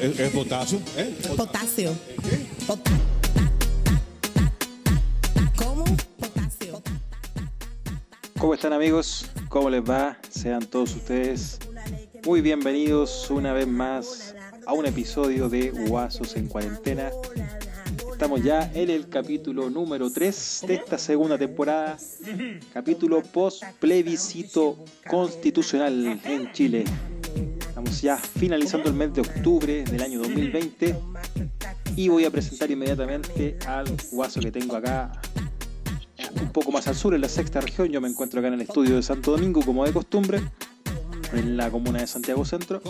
Es, es potasio. ¿eh? Potasio. Pot- ¿Cómo? Potasio. ¿Cómo están amigos? ¿Cómo les va? Sean todos ustedes muy bienvenidos una vez más a un episodio de Guasos en Cuarentena. Estamos ya en el capítulo número 3 de esta segunda temporada, capítulo post plebiscito constitucional en Chile. Ya finalizando el mes de octubre del año 2020 y voy a presentar inmediatamente al guaso que tengo acá un poco más al sur, en la sexta región. Yo me encuentro acá en el estudio de Santo Domingo, como de costumbre, en la comuna de Santiago Centro.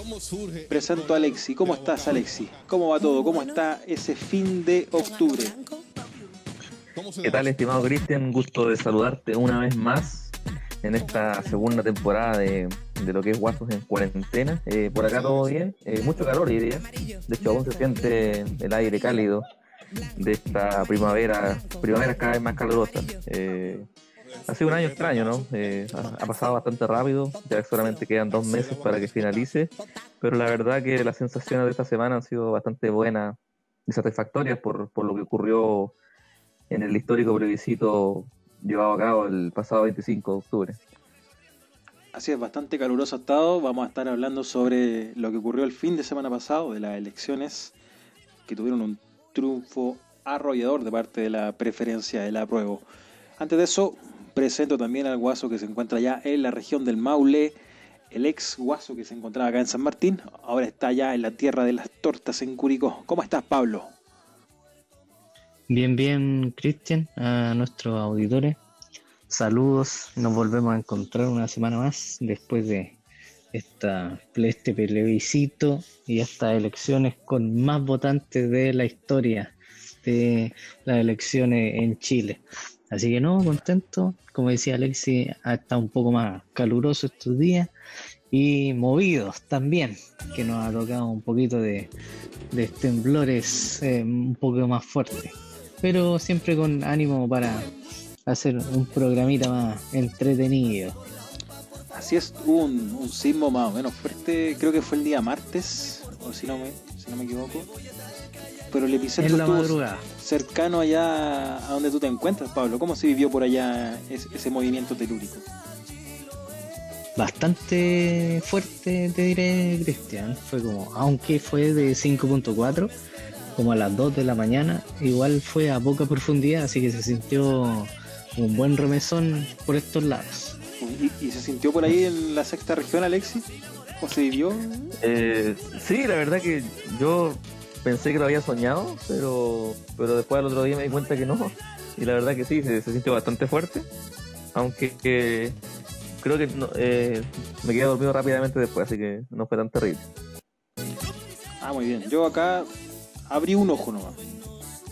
Presento a Alexi. ¿Cómo estás, Alexi? ¿Cómo va todo? ¿Cómo está ese fin de octubre? ¿Cómo se ¿Qué tal, estimado Cristian? Gusto de saludarte una vez más en esta segunda temporada de, de lo que es Guasos en Cuarentena. Eh, por acá todo bien, Eh, mucho calor día. De hecho, aún se siente el aire cálido de esta primavera, primavera cada vez más calurosa. Eh, ha sido un año extraño, ¿no? Eh, ha, pasado bastante rápido, ya solamente quedan dos meses para que finalice, pero la verdad que las sensaciones de esta semana han sido bastante buenas y satisfactorias por, por lo que ocurrió en el histórico plebiscito llevado a cabo el pasado 25 de octubre. Así es, bastante caluroso ha estado. Vamos a estar hablando sobre lo que ocurrió el fin de semana pasado, de las elecciones que tuvieron un triunfo arrollador de parte de la preferencia del apruebo. Antes de eso, presento también al guaso que se encuentra ya en la región del Maule, el ex guaso que se encontraba acá en San Martín, ahora está ya en la tierra de las tortas en Curicó. ¿Cómo estás, Pablo? Bien, bien, Cristian, a nuestros auditores. Saludos, nos volvemos a encontrar una semana más después de esta, este plebiscito y estas elecciones con más votantes de la historia de las elecciones en Chile. Así que no, contento. Como decía Alexi, ha estado un poco más caluroso estos días y movidos también, que nos ha tocado un poquito de, temblores eh, un poco más fuertes pero siempre con ánimo para hacer un programita más entretenido. Así es, hubo un, un sismo más o menos fuerte, creo que fue el día martes, o si no me, si no me equivoco. Pero el epicentro estuvo madrugada. cercano allá a donde tú te encuentras, Pablo. ¿Cómo se vivió por allá ese, ese movimiento telúrico? Bastante fuerte, te diré, Cristian. Fue como, aunque fue de 5.4, como a las 2 de la mañana, igual fue a poca profundidad, así que se sintió un buen remesón por estos lados. ¿Y, y se sintió por ahí en la sexta región, Alexis? ¿Cómo se vivió? Eh, sí, la verdad que yo pensé que lo había soñado, pero, pero después al otro día me di cuenta que no. Y la verdad que sí, se, se sintió bastante fuerte. Aunque que creo que no, eh, me quedé dormido rápidamente después, así que no fue tan terrible. Ah, muy bien. Yo acá abrí un ojo nomás.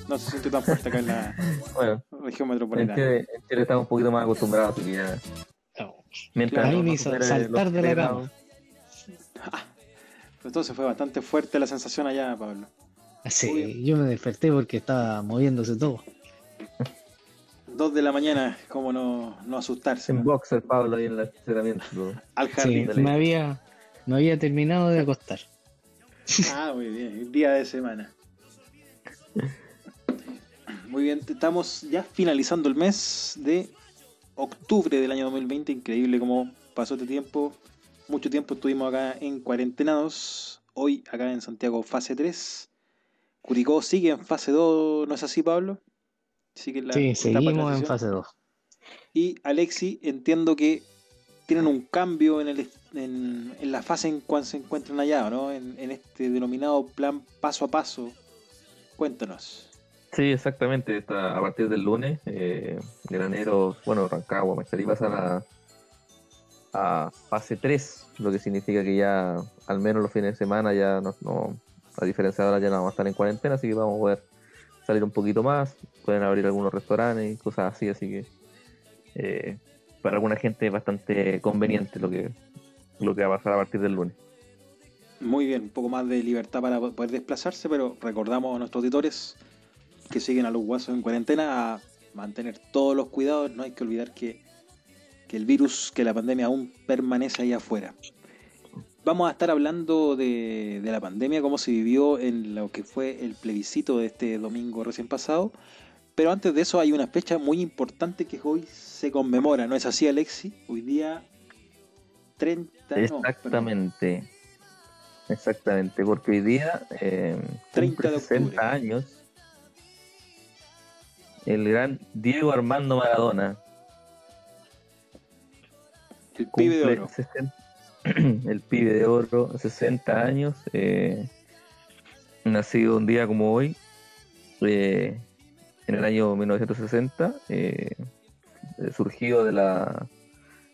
No se sintió tan fuerte acá en la Bueno, región en metropolitana. Chile, en Chile estamos un poquito más acostumbrados, así que ya. Mientras Ahí no me hizo saltar de la cama. grados. Entonces fue bastante fuerte la sensación allá, Pablo. Sí, yo me desperté porque estaba moviéndose todo. Dos de la mañana, cómo no, no asustarse. En ¿no? boxer, Pablo, ahí en el estacionamiento. Al Sí, jardín. dale. me había, me había terminado de acostar. Ah, muy bien, día de semana. Muy bien, estamos ya finalizando el mes de octubre del año 2020. Increíble cómo pasó este tiempo. Mucho tiempo estuvimos acá en cuarentenados. Hoy acá en Santiago fase 3. Curicó sigue en fase 2, ¿no es así, Pablo? Sigue en la Sí, seguimos en fase 2. Y Alexi, entiendo que tienen un cambio en, el, en, en la fase en cual se encuentran allá, ¿no? En, en este denominado plan paso a paso. Cuéntanos. Sí, exactamente. Está a partir del lunes, eh, Graneros, bueno, Rancagua, Macharí pasa a, a fase 3, lo que significa que ya, al menos los fines de semana, ya no, no- a diferencia de ahora, ya no vamos a estar en cuarentena, así que vamos a poder salir un poquito más, pueden abrir algunos restaurantes y cosas así, así que eh, para alguna gente es bastante conveniente lo que, lo que va a pasar a partir del lunes. Muy bien, un poco más de libertad para poder desplazarse, pero recordamos a nuestros auditores que siguen a los guasos en cuarentena a mantener todos los cuidados. No hay que olvidar que, que el virus, que la pandemia aún permanece ahí afuera. vamos a estar hablando de, de la pandemia, cómo se vivió en lo que fue el plebiscito de este domingo recién pasado. Pero antes de eso hay una fecha muy importante que hoy se conmemora, ¿no es así, Alexi? Hoy día 30... no, perdón, Exactamente. Exactamente, porque hoy día eh, 30 cumple de octubre. 60 años el gran Diego Armando Maradona. el pibe de oro. 60 el pibe de oro, 60 años, eh, nacido un día como hoy, eh, en el año 1960, eh, eh, surgido de, la,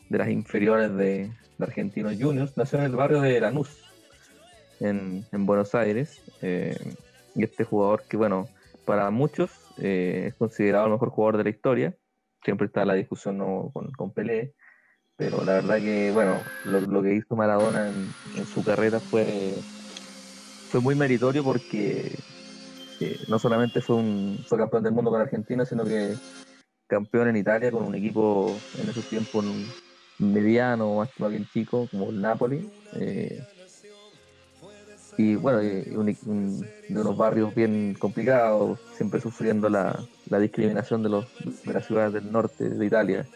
de las inferiores de, de Argentinos Juniors, nació en el barrio de Lanús, en, en Buenos Aires, eh, y este jugador que, bueno, para muchos eh, es considerado el mejor jugador de la historia, siempre está la discusión ¿no? con, con Pelé, pero la verdad que, bueno, lo, que hizo Maradona en, su carrera fue, fue muy meritorio porque eh, no solamente fue, un, fue campeón del mundo con Argentina, sino que campeón en Italia con un equipo en esos tiempos mediano, más bien chico, como el Napoli. eh, y bueno, un- un- de unos barrios bien complicados, siempre sufriendo la, discriminación de, los, de las ciudades del norte de Italia.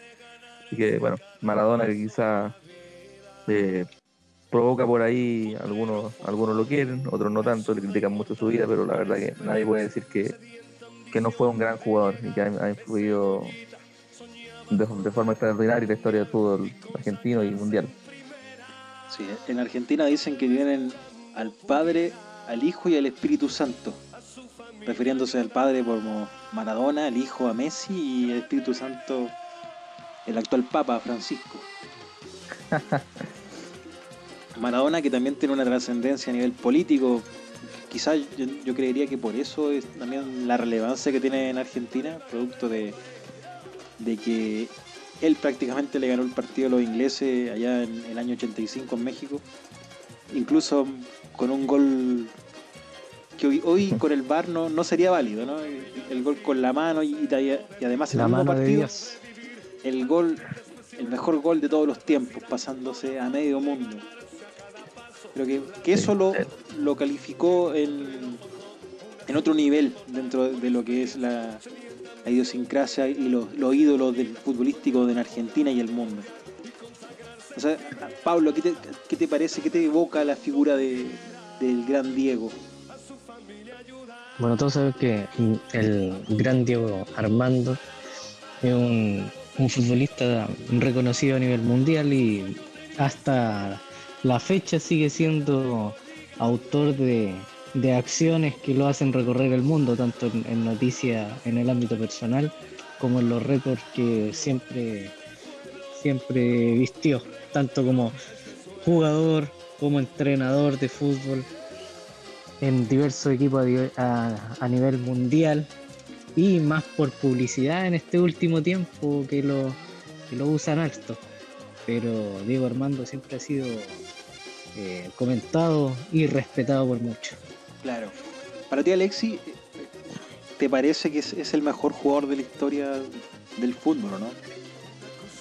Así que bueno, Maradona que quizá eh, provoca por ahí, algunos, algunos lo quieren, otros no tanto, le critican mucho su vida, pero la verdad que nadie puede decir que, que no fue un gran jugador y que ha, influido de, forma extraordinaria la historia del fútbol argentino y mundial. Sí, en Argentina dicen que tienen al Padre, al Hijo y al Espíritu Santo, refiriéndose al Padre como Maradona, al Hijo a Messi y al Espíritu Santo el actual Papa Francisco. Maradona que también tiene una trascendencia a nivel político, quizás yo, yo creería que por eso es también la relevancia que tiene en Argentina, producto de, de que él prácticamente le ganó el partido a los ingleses allá en el año 85 en México, incluso con un gol que hoy, hoy con el VAR no, no sería válido, ¿no? El, el gol con la mano y, además en La el mismo partido el gol, el mejor gol de todos los tiempos, pasándose a medio mundo. Pero que, que eso lo, lo calificó en, en otro nivel dentro de lo que es la, la idiosincrasia y los, los ídolos del futbolístico de Argentina y el mundo. O sea, Pablo, ¿qué te, qué te parece? ¿Qué te evoca la figura de, del gran Diego? Bueno, todos saben que el gran Diego Armando es un, un futbolista reconocido a nivel mundial y hasta la fecha sigue siendo autor de, de acciones que lo hacen recorrer el mundo, tanto en, en noticias en el ámbito personal como en los récords que siempre, siempre vistió, tanto como jugador como entrenador de fútbol en diversos equipos a, nivel mundial y más por publicidad en este último tiempo que lo, que lo usan harto. Pero Diego Armando siempre ha sido eh, comentado y respetado por muchos. Claro. Para ti, Alexi, ¿te parece que es, el mejor jugador de la historia del fútbol, no?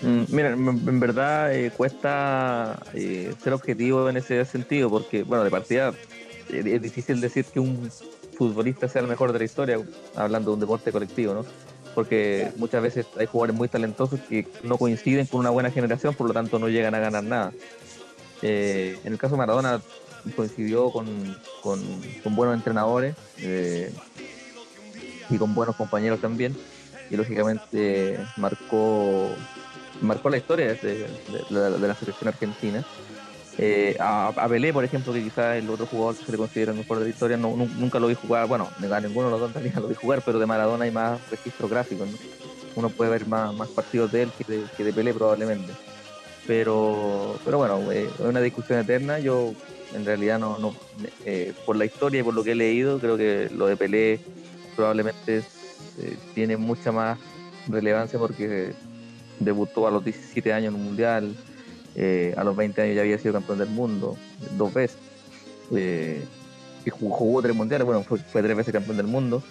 Mm, Mira, en verdad eh, cuesta eh, ser objetivo en ese sentido, porque, bueno, de partida eh, es difícil decir que un futbolista sea el mejor de la historia, hablando de un deporte colectivo, ¿no? Porque muchas veces hay jugadores muy talentosos que no coinciden con una buena generación, por lo tanto no llegan a ganar nada. En el caso de Maradona coincidió con, con- buenos entrenadores y con buenos compañeros también, y lógicamente marcó marcó la historia de, la selección argentina. Eh, a, a Pelé, por ejemplo, que quizás el otro jugador que se le considera el mejor de la historia, no, nu- nunca lo vi jugar, bueno, a ninguno de los dos realidad lo vi jugar, pero de Maradona hay más registro gráfico, ¿no? Uno puede ver más, partidos de él que de, que Pelé probablemente. Pero, pero bueno, eh, es una discusión eterna. Yo en realidad no, no eh, por la historia y por lo que he leído, creo que lo de Pelé probablemente tiene mucha más relevancia porque debutó a los 17 años en un mundial, eh, a los 20 años ya había sido campeón del mundo, dos veces, eh, y jugó, jugó tres mundiales, bueno, fue, fue tres veces campeón del mundo.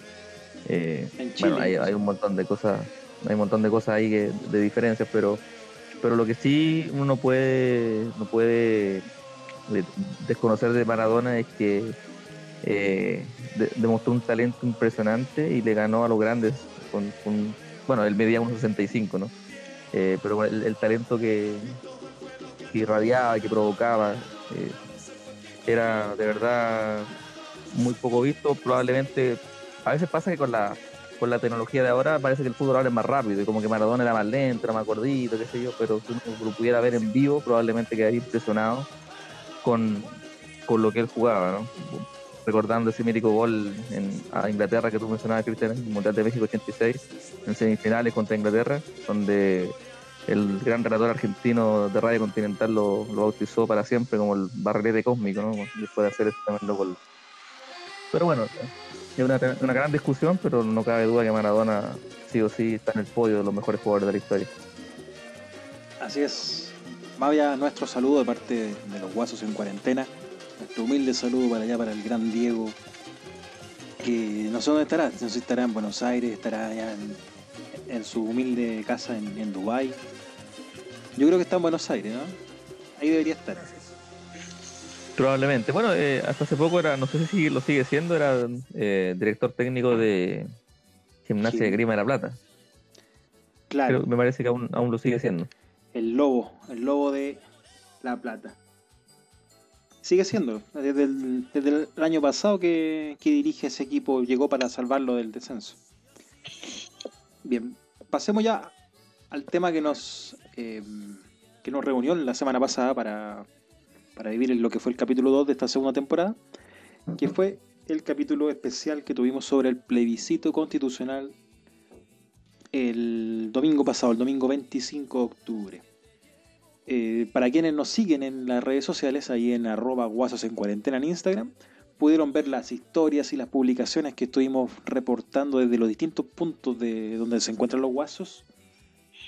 Eh, En Chile. bueno, hay, hay un montón de cosas, hay un montón de cosas ahí que- de diferencias, pero, pero lo que sí uno no puede, no puede de desconocer de Maradona es que eh, de- demostró un talento impresionante y le ganó a los grandes con, con- bueno, él medía 1.65, ¿no? Eh, pero el, el talento que, que irradiaba, que provocaba, eh, era de verdad muy poco visto. Probablemente, a veces pasa que con la, con la tecnología de ahora parece que el fútbol ahora es más rápido y como que Maradona era más lento, era más gordito, qué sé yo, pero si uno lo pudiera ver en vivo, probablemente quedaría impresionado con, con lo que él jugaba, ¿no? Recordando ese mítico gol en, a Inglaterra que tú mencionabas, Cristian, en el Mundial de México 86, en semifinales contra Inglaterra, donde el gran relator argentino de Radio Continental lo, lo bautizó para siempre como el barrilete cósmico, ¿no? Después de hacer ese tremendo gol. Pero bueno, es una, una gran discusión, pero no cabe duda que Maradona sí o sí está en el podio de los mejores jugadores de la historia. Así es. Vaya nuestro saludo de parte de los guasos en cuarentena. Nuestro humilde saludo para allá, para el gran Diego. Que no sé dónde estará. No sé si estará en Buenos Aires, estará allá en, en su humilde casa en, en Dubái. Yo creo que está en Buenos Aires, ¿no? Ahí debería estar. Probablemente. Bueno, eh, hasta hace poco era, no sé si lo sigue siendo, era eh, director técnico de Gimnasia Sí. de Grima de la Plata. Claro, Creo- me parece que aún, aún lo sigue siendo. el lobo, el lobo de La Plata. Sigue siendo, desde el, desde el año pasado que, que dirige ese equipo, llegó para salvarlo del descenso. Bien, pasemos ya al tema que nos, eh, que nos reunió la semana pasada para, para vivir lo que fue el capítulo 2 de esta segunda temporada, que fue el capítulo especial que tuvimos sobre el plebiscito constitucional el domingo pasado, el domingo 25 de octubre. Eh, para quienes nos siguen en las redes sociales, ahí en arroba guasos en cuarentena en Instagram, pudieron ver las historias y las publicaciones que estuvimos reportando desde los distintos puntos de donde se encuentran los guasos,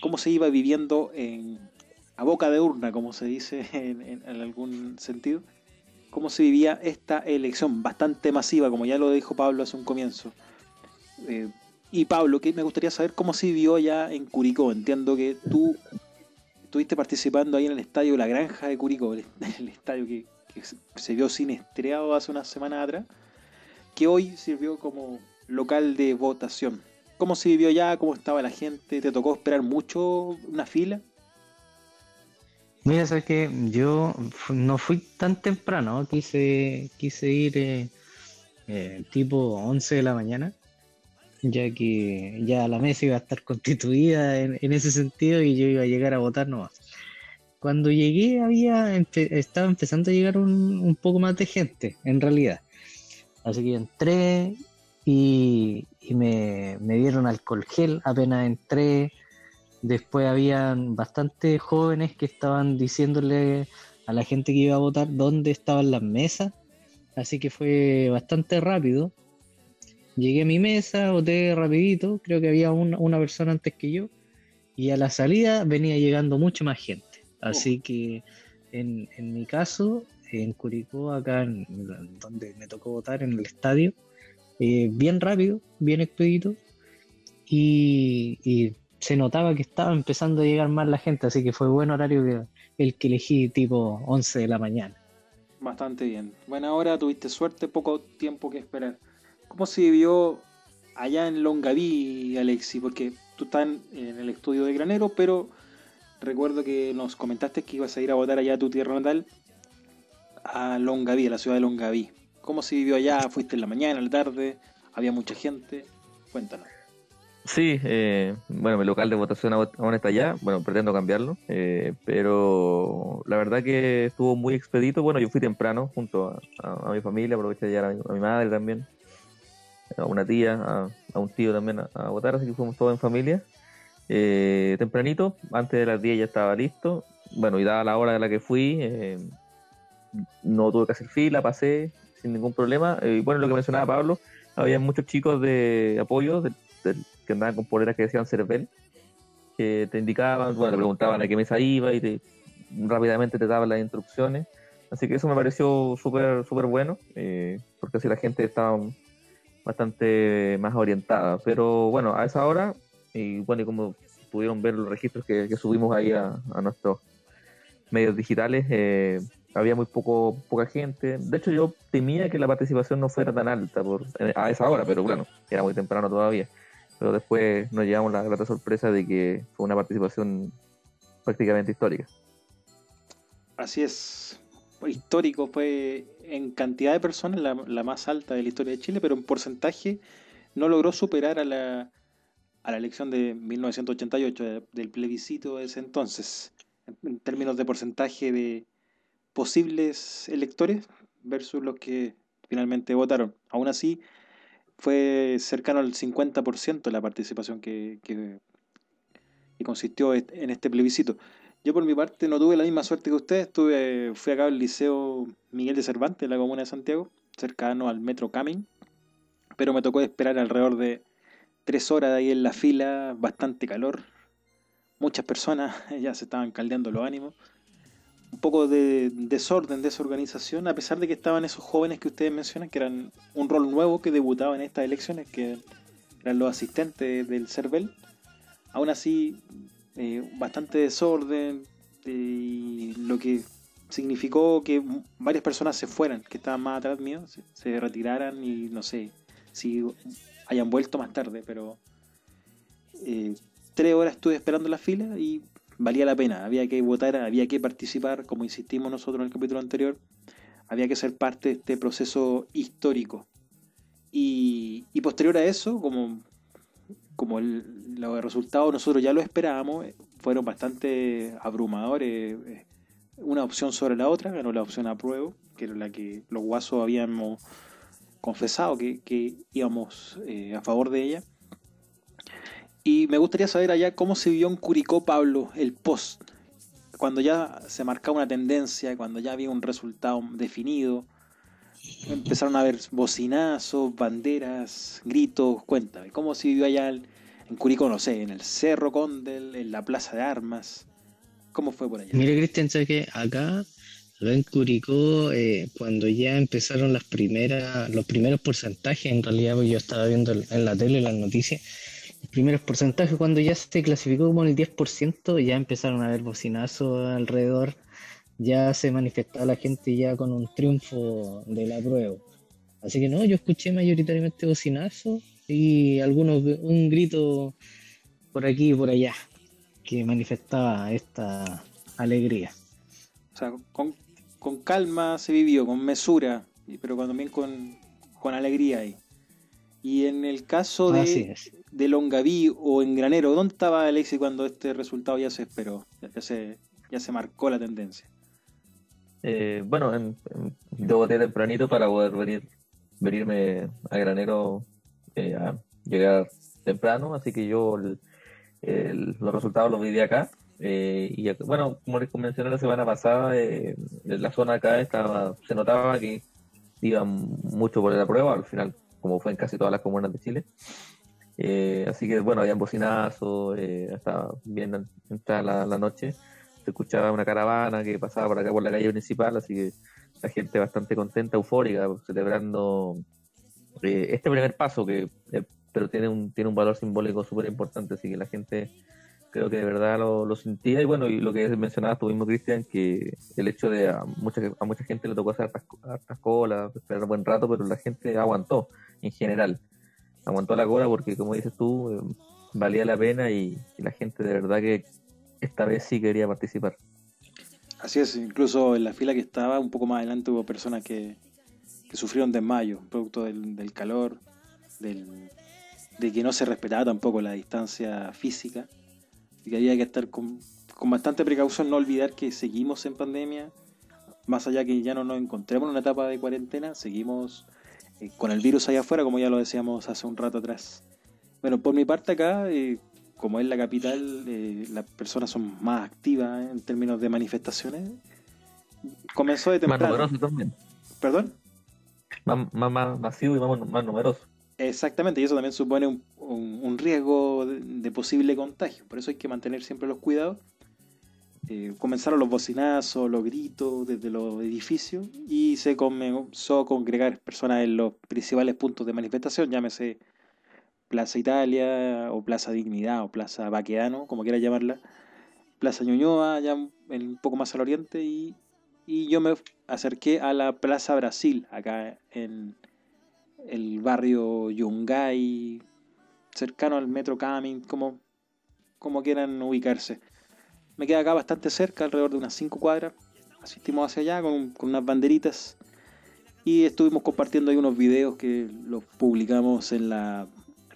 cómo se iba viviendo en, a boca de urna, como se dice en, algún sentido, cómo se vivía esta elección bastante masiva, como ya lo dijo Pablo hace un comienzo. Eh, y Pablo, que me gustaría saber cómo se vivió ya en Curicó. Entiendo que tú estuviste participando ahí en el estadio La Granja de Curicó, el, estadio que, se- vio sin estreado hace unas semanas atrás, que hoy sirvió como local de votación. ¿Cómo se vivió ya? ¿Cómo estaba la gente? ¿Te tocó esperar mucho una fila? Mira, sabes que yo no fui tan temprano, quise, quise ir eh, eh, tipo 11 de la mañana, ya que ya la mesa iba a estar constituida en, ese sentido y yo iba a llegar a votar nomás. Cuando llegué había estaba empezando a llegar un, poco más de gente, en realidad. Así que entré y, y me, me dieron alcohol gel apenas entré. Después habían bastantes jóvenes que estaban diciéndole a la gente que iba a votar dónde estaban las mesas. Así que fue bastante rápido. Llegué a mi mesa, voté rapidito, creo que había una, una persona antes que yo. Y a la salida venía llegando mucha más gente. Así que en, en mi caso, en Curicó, acá en, donde me tocó votar en el estadio, eh, bien rápido, bien expedito. Y, y se notaba que estaba empezando a llegar más la gente, así que fue buen horario que, el que elegí tipo 11 de la mañana. Bastante bien. Buena hora, tuviste suerte, poco tiempo que esperar. ¿Cómo se vivió allá en Longaví, Alexi? Porque tú estás en, el estudio de Granero, pero recuerdo que nos comentaste que ibas a ir a votar allá a tu tierra natal, a Longaví, a la ciudad de Longaví. ¿Cómo se vivió allá? ¿Fuiste en la mañana, en la tarde? ¿Había mucha gente? Cuéntanos. Sí, eh, bueno, mi local de votación aún está allá, bueno, pretendo cambiarlo, eh, pero la verdad que estuvo muy expedito, bueno, yo fui temprano junto a, mi familia, aproveché de mi, a mi madre también, a una tía, a, a un tío también a, a votar, así que fuimos todos en familia, Eh, tempranito, antes de las 10 ya estaba listo, bueno, y dada la hora de la que fui, eh, no tuve que hacer fila, pasé sin ningún problema, Eh, y bueno, lo que mencionaba Pablo, había muchos chicos de apoyo del- del- que andaban con poleras que decían Cervel, que te indicaban, bueno, te preguntaban a qué mesa iba y te, rápidamente te daban las instrucciones. Así que eso me pareció súper súper bueno, eh, porque así la gente estaba bastante más orientada. Pero bueno, a esa hora, y bueno, y como pudieron ver los registros que, subimos ahí a, nuestros medios digitales, eh, había muy poco poca gente. De hecho, yo temía que la participación no fuera tan alta por, a esa hora, pero bueno, era muy temprano todavía. Pero después nos llevamos la grata sorpresa de que fue una participación prácticamente histórica. Así es, histórico, fue en cantidad de personas la, la más alta de la historia de Chile, pero en porcentaje no logró superar a la, a la elección de 1988, del plebiscito de ese entonces, en términos de porcentaje de posibles electores versus los que finalmente votaron. Aún así, fue cercano al 50% la participación que, que, que, consistió en este plebiscito. Yo por mi parte no tuve la misma suerte que ustedes, tuve, fui acá al Liceo Miguel de Cervantes, en la comuna de Santiago, cercano al Metro Camin, pero me tocó esperar alrededor de tres horas ahí en la fila, bastante calor, muchas personas ya se estaban caldeando los ánimos. Un poco de desorden, desorganización, a pesar de que estaban esos jóvenes que ustedes mencionan, que eran un rol nuevo que debutaba en estas elecciones, que eran los asistentes del CERVEL. Aún así, eh, bastante desorden, y lo que significó que varias personas se fueran, que estaban más atrás mío, se, retiraran y no sé si hayan vuelto más tarde, pero eh, tres horas estuve esperando la fila y valía la pena, había que votar, había que participar, como insistimos nosotros en el capítulo anterior, había que ser parte de este proceso histórico. Y posterior a eso, como, como el, los resultados nosotros ya lo esperábamos, eh, fueron bastante abrumadores, eh, una opción sobre la otra, ganó la opción apruebo, que era la que los guasos habíamos confesado que, íbamos eh, a favor de ella. Y me gustaría saber allá cómo se vivió en Curicó, Pablo, el post, cuando ya se marcaba una tendencia, cuando ya había un resultado definido. Empezaron a haber bocinazos, banderas, gritos. Cuéntame, ¿cómo se vivió allá en Curicó, no sé, en el Cerro Condel, en la Plaza de Armas? ¿Cómo fue por allá? Mire, Cristian, ¿sabes que Acá, acá en Curicó, eh, cuando ya empezaron las primeras, los primeros porcentajes, en realidad pues yo estaba viendo en la tele las noticias, primeros porcentajes, cuando ya se clasificó como el 10%, ya empezaron a haber bocinazos alrededor, ya se manifestaba la gente ya con un triunfo de la prueba. Así que no, yo escuché mayoritariamente bocinazos y algunos un grito por aquí y por allá que manifestaba esta alegría. O sea, con, con calma se vivió, con mesura, pero también con, con alegría ahí. Y en el caso de, de Longaví o en Granero, ¿dónde estaba Alexis cuando este resultado ya se esperó? Ya, se, ya se marcó la tendencia. Eh, bueno, en, en, yo voté tempranito para poder venir, venirme a Granero eh, a llegar temprano, así que yo el, los resultados los viví acá. Eh, y bueno, como les mencioné la semana pasada, en la zona acá estaba, se notaba que iban mucho por la prueba, al final como fue en casi todas las comunas de Chile. Eh, así que bueno, había bocinazos, eh, hasta bien entrada la, noche, se escuchaba una caravana que pasaba por acá por la calle principal, así que la gente bastante contenta, eufórica, celebrando eh, este primer paso que eh, pero tiene un, tiene un valor simbólico súper importante, así que la gente creo que de verdad lo, lo, sentía y bueno, y lo que mencionabas tú mismo, Cristian, que el hecho de a mucha, a mucha gente le tocó hacer hartas, hartas colas, esperar un buen rato, pero la gente aguantó en general. Aguantó la cola porque, como dices tú, eh, valía la pena y, y, la gente de verdad que esta vez sí quería participar. Así es, incluso en la fila que estaba, un poco más adelante hubo personas que, que sufrieron desmayo, producto del, del calor, del, de que no se respetaba tampoco la distancia física y que había que estar con, con, bastante precaución, no olvidar que seguimos en pandemia, más allá que ya no nos encontremos en una etapa de cuarentena, seguimos eh, con el virus allá afuera, como ya lo decíamos hace un rato atrás. Bueno, por mi parte acá, eh, como es la capital, eh, las personas son más activas en términos de manifestaciones. Comenzó de temprano. Más numeroso también. ¿Perdón? Más, más, más masivo y más, más numeroso. Exactamente, y eso también supone un, un, un riesgo de, de, posible contagio. Por eso hay que mantener siempre los cuidados. Eh, comenzaron los bocinazos, los gritos desde los edificios y se comenzó a congregar personas en los principales puntos de manifestación, llámese Plaza Italia o Plaza Dignidad o Plaza Baqueano, como quiera llamarla, Plaza Ñuñoa, ya un poco más al oriente y y yo me acerqué a la Plaza Brasil, acá en el barrio Yungay, cercano al Metro Camin, como, como quieran ubicarse. Me queda acá bastante cerca, alrededor de unas 5 cuadras. Asistimos hacia allá con, con unas banderitas y estuvimos compartiendo ahí unos videos que los publicamos en las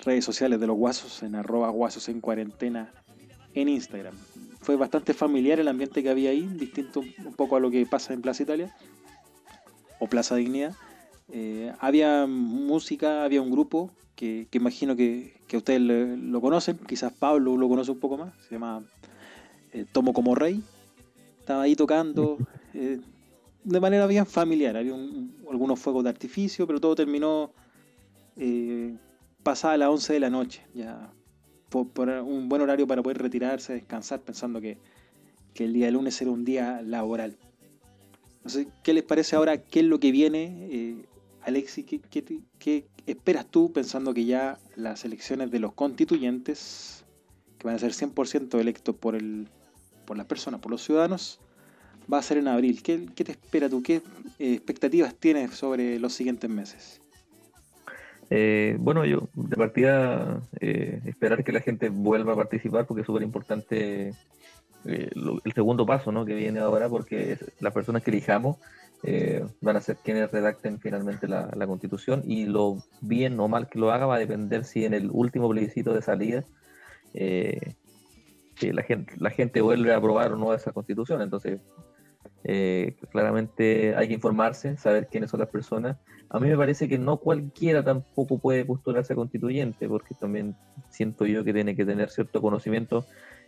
redes sociales de los guasos, en arroba guasos en cuarentena en Instagram. Fue bastante familiar el ambiente que había ahí, distinto un poco a lo que pasa en Plaza Italia o Plaza Dignidad. Eh, había música, había un grupo que, que imagino que, que ustedes lo, lo conocen, quizás Pablo lo conoce un poco más, se llama eh, Tomo como Rey. Estaba ahí tocando eh, de manera bien familiar, había un- algunos fuegos de artificio, pero todo terminó pasada las 11 de la noche, ya por, un buen horario para poder retirarse, descansar, pensando que, que el día de lunes era un día laboral. No sé, ¿qué les parece ahora? ¿Qué es lo que viene? Eh, Alexi, ¿qué, qué qué esperas tú pensando que ya las elecciones de los constituyentes, que van a ser 100% electos por, el, por las personas, por los ciudadanos, va a ser en abril? ¿Qué, qué te espera tú? ¿Qué eh, expectativas tienes sobre los siguientes meses? Eh, bueno, yo de partida eh, esperar que la gente vuelva a participar porque es súper importante eh, el segundo paso ¿no? que viene ahora porque las personas que elijamos eh, van a ser quienes redacten finalmente la, la constitución y lo bien o mal que lo haga va a depender si en el último plebiscito de salida eh, la gente, la gente vuelve a aprobar o no esa constitución. Entonces, eh, claramente hay que informarse, saber quiénes son las personas a mí me parece que no cualquiera tampoco puede postularse a constituyente, porque también siento yo que tiene que tener cierto conocimiento,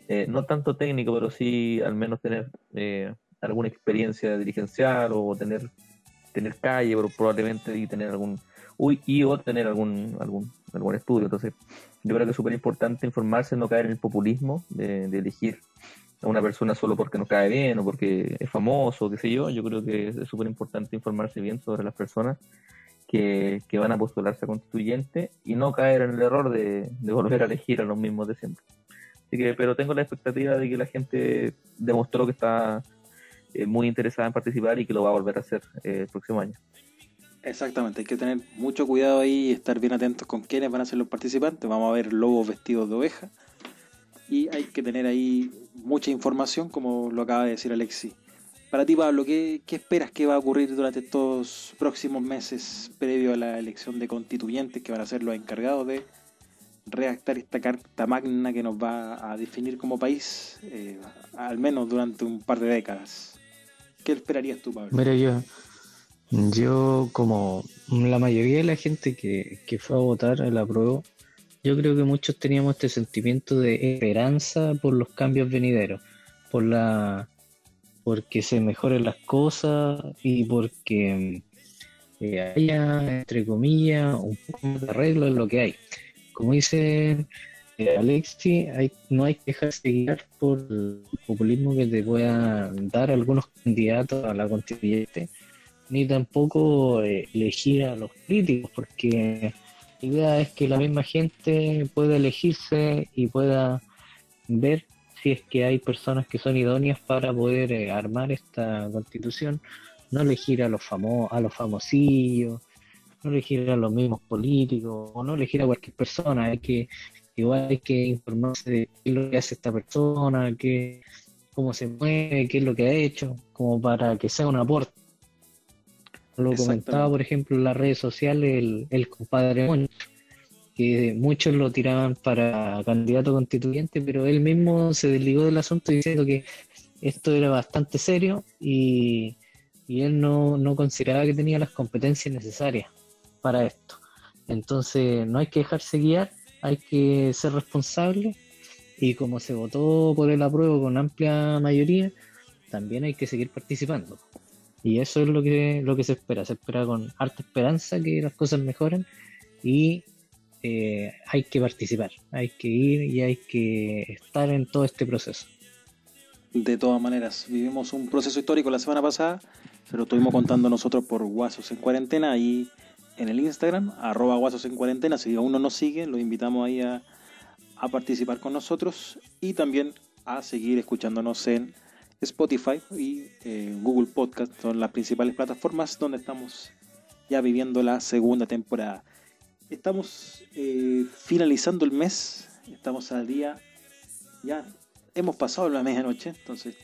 eh, no tanto técnico, pero sí al menos tener eh, alguna experiencia dirigencial o tener tener calle, probablemente y tener algún uy, y o tener algún algún algún estudio. Entonces, yo creo que es súper importante informarse, no caer en el populismo de elegir a una persona solo porque nos cae bien o porque es famoso, qué sé yo. Yo creo que es súper importante informarse bien sobre las personas que, que van a postularse a constituyente y no caer en el error de, de volver a elegir a los mismos de siempre. Así que, pero tengo la expectativa de que la gente demostró que está eh, muy interesada en participar y que lo va a volver a hacer eh, el próximo año. Exactamente, hay que tener mucho cuidado ahí y estar bien atentos con quiénes van a ser los participantes. Vamos a ver lobos vestidos de oveja y hay que tener ahí mucha información, como lo acaba de decir Alexi. Para ti, Pablo, ¿qué, qué esperas que va a ocurrir durante estos próximos meses previo a la elección de constituyentes que van a ser los encargados de redactar esta carta magna que nos va a definir como país, eh, al menos durante un par de décadas? ¿Qué esperarías tú, Pablo? Mira, yo, yo como la mayoría de la gente que, que fue a votar el apruebo, yo creo que muchos teníamos este sentimiento de esperanza por los cambios venideros, por la porque se mejoren las cosas y porque eh, haya, entre comillas, un poco de arreglo en lo que hay. Como dice eh, Alexi, no hay que dejarse guiar por el populismo que te puedan dar algunos candidatos a la constituyente, ni tampoco eh, elegir a los políticos, porque la idea es que la misma gente pueda elegirse y pueda ver si es que hay personas que son idóneas para poder eh, armar esta constitución, no elegir a los famo a los famosillos, no elegir a los mismos políticos, no elegir a cualquier persona, hay que, igual hay que informarse de qué es lo que hace esta persona, qué, cómo se mueve, qué es lo que ha hecho, como para que sea un aporte. Lo comentaba, por ejemplo, en las redes sociales el, el compadre Moncho, que muchos lo tiraban para candidato constituyente, pero él mismo se desligó del asunto diciendo que esto era bastante serio y, y él no, no consideraba que tenía las competencias necesarias para esto. Entonces no hay que dejarse guiar, hay que ser responsable y como se votó por el apruebo con amplia mayoría, también hay que seguir participando. Y eso es lo que, lo que se espera, se espera con harta esperanza que las cosas mejoren y eh, hay que participar, hay que ir y hay que estar en todo este proceso. De todas maneras, vivimos un proceso histórico la semana pasada, se lo estuvimos contando nosotros por Guasos en Cuarentena y en el Instagram, arroba Guasos en Cuarentena. Si aún no nos sigue, lo invitamos ahí a, a participar con nosotros y también a seguir escuchándonos en Spotify y eh, Google Podcast son las principales plataformas donde estamos ya viviendo la segunda temporada. Estamos eh, finalizando el mes, estamos al día, ya hemos pasado la medianoche, entonces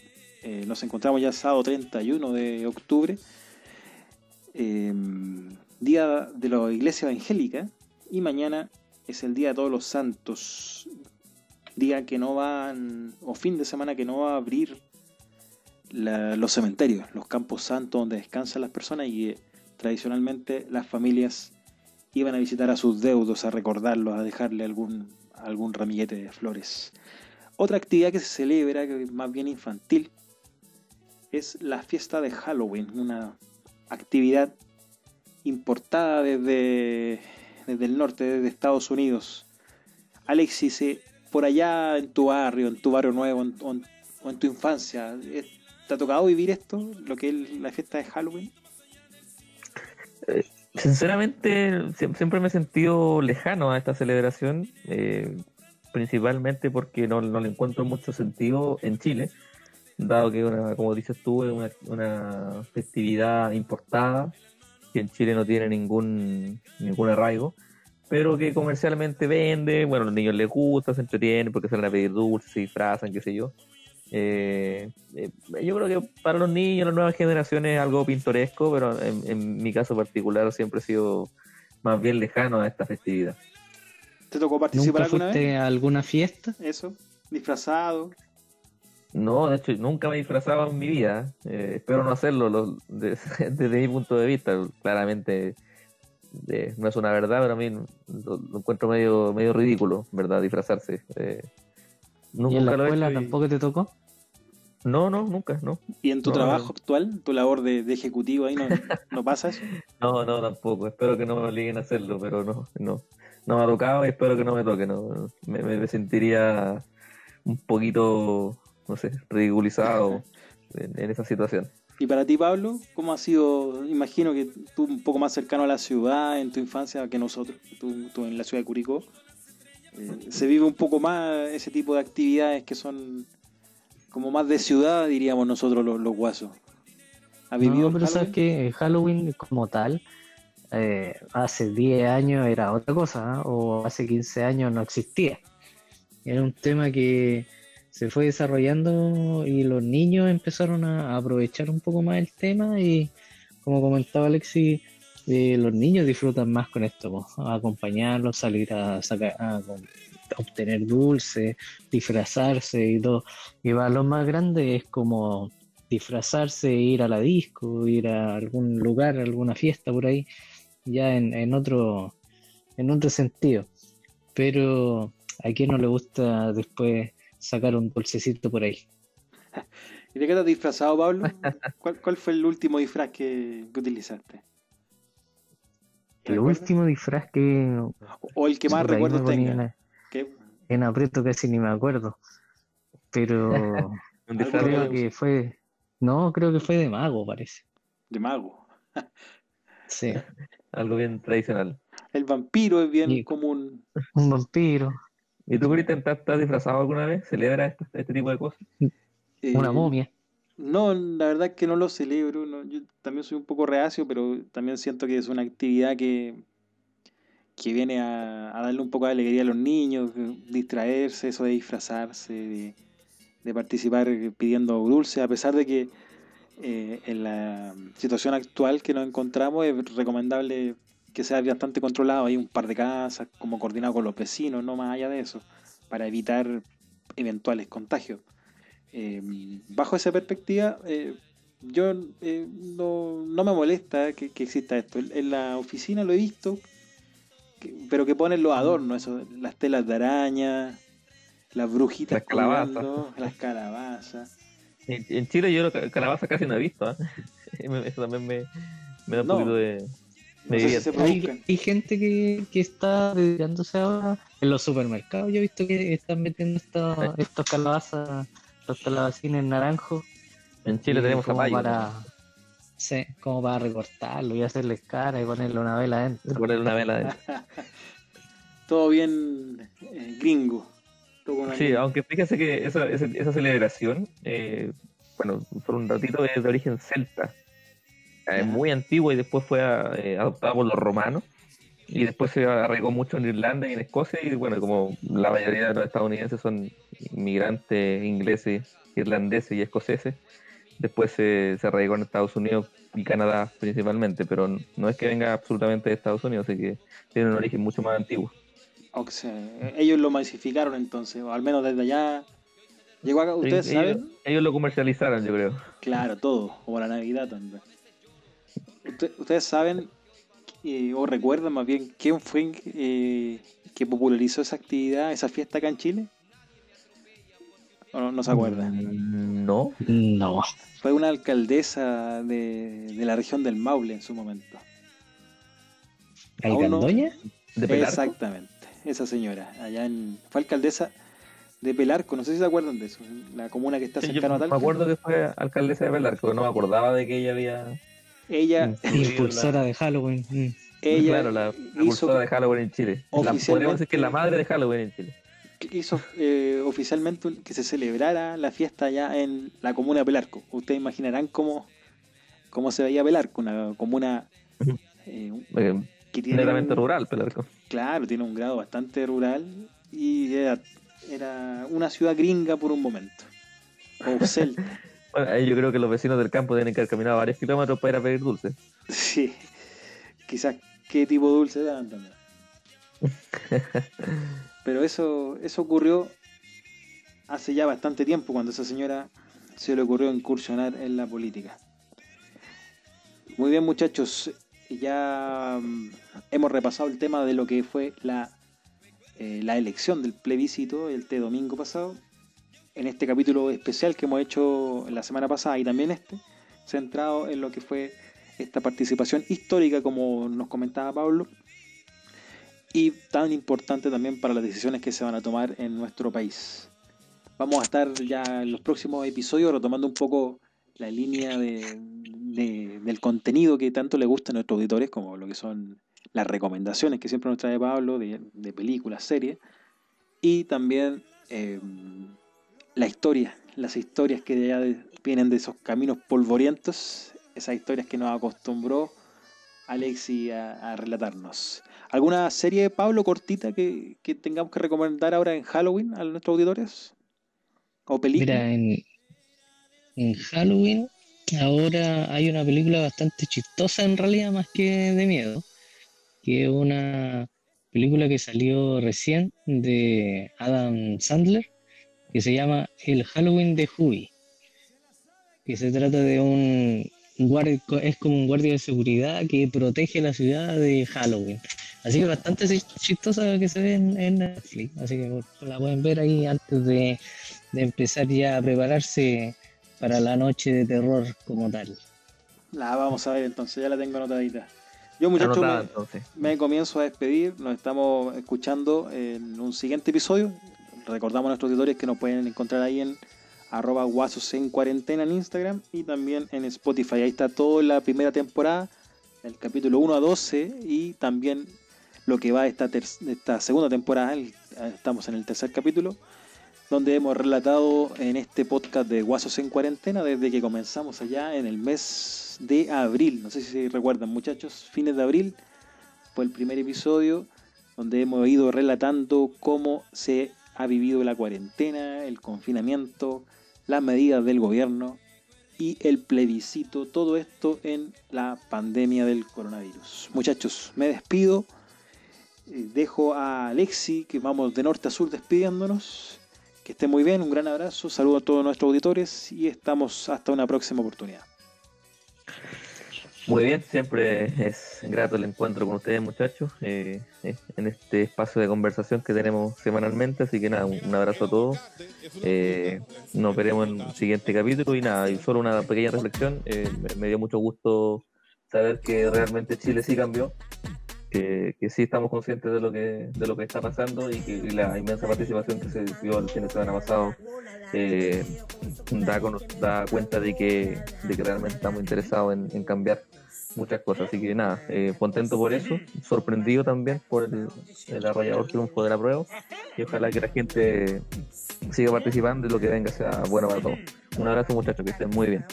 eh, nos encontramos ya sábado 31 de octubre, eh, día de la iglesia evangélica, y mañana es el día de todos los santos, día que no van, o fin de semana que no va a abrir la- los cementerios, los campos santos donde descansan las personas y tradicionalmente las familias iban a visitar a sus deudos, a recordarlos, a dejarle algún, algún ramillete de flores. Otra actividad que se celebra, que es más bien infantil, es la fiesta de Halloween, una actividad importada desde, desde el norte, desde Estados Unidos. Alexis, eh, por allá en tu barrio, en tu barrio nuevo en- o en, o en tu infancia, eh, ¿te ha tocado vivir esto, lo que es la fiesta de Halloween? Sinceramente, siem- siempre me he sentido lejano a esta celebración, eh, principalmente porque no, le encuentro mucho sentido en Chile, dado que, una, como dices tú, es una, una festividad importada, que en Chile no tiene ningún, ningún arraigo, pero que comercialmente vende, bueno, a los niños les gusta, se entretienen porque salen a pedir dulces, se disfrazan, qué sé yo. Eh, eh, yo creo que para los niños, las nuevas generaciones es algo pintoresco, pero en, en mi caso particular siempre he sido más bien lejano a esta festividad. ¿Te tocó participar ¿Nunca alguna fuiste vez? a alguna fiesta? Eso, disfrazado. No, de hecho, nunca me disfrazaba en mi vida. eh, espero no hacerlo lo- de- desde mi punto de vista. Claramente eh, no es una verdad, pero a mí lo, lo encuentro medio, medio ridículo, ¿verdad? Disfrazarse. Eh. ¿Y en la lo he escuela y- tampoco te tocó? No, no, nunca, no. ¿Y en tu No, trabajo no. actual, tu labor de, de ejecutivo ahí, no, no pasa eso? No, no, tampoco. Espero que no me obliguen a hacerlo, pero no, no. No me ha tocado y espero que no me toque. No. Me, me- me sentiría un poquito, no sé, ridiculizado en, en esa situación. Y para ti, Pablo, ¿cómo ha sido? Imagino que tú un poco más cercano a la ciudad en tu infancia que nosotros, tú, tú en la ciudad de Curicó. Eh, se vive un poco más ese tipo de actividades que son como más de ciudad, diríamos nosotros los, los guasos. ¿Ha vivido No, pero sabes Halloween? que Halloween como tal, eh, hace 10 años era otra cosa, ¿ah? o hace 15 años no existía. Era un tema que se fue desarrollando y los niños empezaron a aprovechar un poco más el tema y como comentaba Alexi, eh, los niños disfrutan más con esto, po, a acompañarlos, salir a sacar, a obtener dulces, disfrazarse y todo. Y para los más grandes es como disfrazarse, ir a la disco, ir a algún lugar, alguna fiesta por ahí, ya en, en otro, en otro sentido. Pero a quién no le gusta después sacar un dulcecito por ahí. ¿Y de qué te has disfrazado, Pablo? ¿Cuál, cuál fue el último disfraz que, que utilizaste? El último disfraz que O- el que más tenga. en- ¿Qué? en aprieto casi ni me acuerdo. Pero Un disfraz Algo creo que fue, no, creo que fue de mago, parece. De mago. Sí, algo bien tradicional. El vampiro es bien Y- común. un vampiro, ¿Y tú, Cristian, has disfrazado alguna vez? ¿Celebras este, este tipo de cosas? Eh, una momia. No, la verdad es que no lo celebro. no, Yo también soy un poco reacio, pero también siento que es una actividad que, que viene a, a darle un poco de alegría a los niños, distraerse, eso de disfrazarse, de, de participar pidiendo dulce, a pesar de que eh, en la situación actual que nos encontramos es recomendable que sea bastante controlado. Hay un par de casas, como coordinado con los vecinos, no más allá de eso, para evitar eventuales contagios. Eh, bajo esa perspectiva, eh, yo eh, no, no me molesta que, que exista esto. En, en la oficina lo he visto, que- pero que ponen los adornos, eso, las telas de araña, las brujitas Las calabazas. las calabazas. En, en Chile yo la calabaza casi no he visto. ¿ah? Eso también me, me da un No. poquito de... No sé si. Hay, hay gente que, que está dedicándose ahora en los supermercados. Yo he visto que están metiendo estos, estos calabazas, los calabacines naranjos. En Chile tenemos como zapallo. para, sí, como para recortarlo y hacerles cara y ponerle una vela adentro. Ponerle una vela adentro. Todo bien eh, gringo. Todo Sí, aunque fíjese que esa, esa, esa celebración, eh, bueno, por un ratito es de origen celta. Ya. Es muy antiguo y después fue eh, adoptado por los romanos. Y después se arraigó mucho en Irlanda y en Escocia. Y bueno, como la mayoría de los estadounidenses son inmigrantes ingleses, irlandeses y escoceses, después se, se arraigó en Estados Unidos y Canadá principalmente. Pero no es que venga absolutamente de Estados Unidos, así que tiene un origen mucho más antiguo. O sea, ellos lo masificaron entonces, o al menos desde allá. Llegó acá, ustedes ellos, saben, ellos lo comercializaron, yo creo. claro, todo, como la Navidad también. Usted- ustedes saben, eh, o recuerdan más bien, quién fue eh, que popularizó esa actividad, esa fiesta acá en Chile. ¿O no, no se acuerdan? No. No. Fue una alcaldesa de, de la región del Maule en su momento. Aún no- ¿Alcandoña? ¿De Pelarco? Exactamente, esa señora, allá en, fue alcaldesa de Pelarco, no sé si se acuerdan de eso, la comuna que está cercana a me acuerdo que fue alcaldesa de Pelarco, no me acordaba de que ella había Ella, Impulsora de Halloween. mm. ella claro, la hizo, precursora de Halloween en Chile. La, oficialmente- decir que la madre de Halloween en Chile. hizo eh, oficialmente que se celebrara la fiesta allá en la comuna de Pelarco. Ustedes imaginarán cómo, cómo se veía Pelarco, una comuna eh, Eh, que tiene un- rural, Pelarco. Claro, tiene un grado bastante rural y era, era una ciudad gringa por un momento. O celta. Bueno, ahí yo creo que los vecinos del campo tienen que haber caminado varios kilómetros para ir a pedir dulce. Sí, quizás qué tipo de dulce dan también. Pero eso, eso ocurrió hace ya bastante tiempo, cuando a esa señora se le ocurrió incursionar en la política. Muy bien, muchachos, ya mm, hemos repasado el tema de lo que fue la, eh, la elección del plebiscito este domingo pasado. En este capítulo especial que hemos hecho la semana pasada y también este, centrado en lo que fue esta participación histórica, como nos comentaba Pablo, y tan importante también para las decisiones que se van a tomar en nuestro país. Vamos a estar ya en los próximos episodios retomando un poco la línea de, de- del contenido que tanto le gusta a nuestros auditores, como lo que son las recomendaciones que siempre nos trae Pablo de, de películas, series, y también eh, la historia, las historias que ya de- vienen de esos caminos polvorientos, esas historias que nos acostumbró Alexi a, a relatarnos. ¿Alguna serie, Pablo, cortita que, tengamos que recomendar ahora en Halloween a nuestros auditores? ¿O película? Mira, en Halloween ahora hay una película bastante chistosa en realidad, más que de miedo, que es una película que salió recién de Adam Sandler, que se llama El Halloween de Huey, que se trata de un guardia, es como un guardia de seguridad que protege la ciudad de Halloween. Así que bastante chistosa que se ve en, en Netflix, así que la pueden ver ahí antes de de empezar ya a prepararse para la noche de terror como tal. La vamos a ver entonces, ya la tengo anotadita. Yo, muchachos, me comienzo a despedir. Nos estamos escuchando en un siguiente episodio. Recordamos a nuestros auditores que nos pueden encontrar ahí en arroba guasos en cuarentena en Instagram y también en Spotify. Ahí está toda la primera temporada, del capítulo 1 a 12 y también lo que va esta, esta segunda temporada. el- estamos en el tercer capítulo donde hemos relatado en este podcast de Guasos en Cuarentena desde que comenzamos allá en el mes de abril. No sé si recuerdan, muchachos, fines de abril fue el primer episodio donde hemos ido relatando cómo se ha vivido la cuarentena, el confinamiento, las medidas del gobierno y el plebiscito, todo esto en la pandemia del coronavirus. Muchachos, me despido. Eh, Dejo a Alexi, que vamos de norte a sur despidiéndonos. Que esté muy bien, un gran abrazo, saludo a todos nuestros auditores y estamos hasta una próxima oportunidad. Muy bien, siempre es grato el encuentro con ustedes, muchachos, eh, eh, en este espacio de conversación que tenemos semanalmente. Así que nada, un, abrazo a todos. Eh, nos veremos en el siguiente capítulo. Y nada, y solo una pequeña reflexión. eh, me, me dio mucho gusto saber que realmente Chile sí cambió, que, sí estamos conscientes de lo que, de lo que está pasando y que la inmensa participación que se dio el fin de semana pasado eh, da, con- da cuenta de que, de que realmente estamos interesados en cambiar muchas cosas. Así que nada, eh, contento por eso, sorprendido también por el, el arrollador triunfo de la prueba y ojalá que la gente siga participando y lo que venga sea bueno para todos. Un abrazo muchachos, que estén muy bien.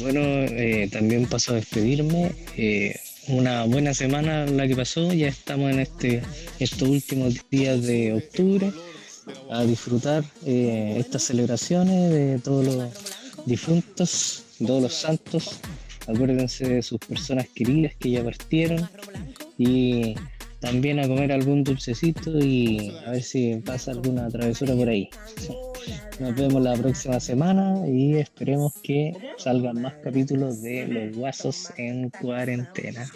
Bueno, eh, también paso a despedirme. Eh, una buena semana la que pasó, ya estamos en este estos últimos días de octubre a disfrutar eh, estas celebraciones de todos los difuntos, todos los santos. Acuérdense de sus personas queridas que ya partieron y también a comer algún dulcecito y a ver si pasa alguna travesura por ahí. Nos vemos la próxima semana y esperemos que salgan más capítulos de Los Guasos en Cuarentena.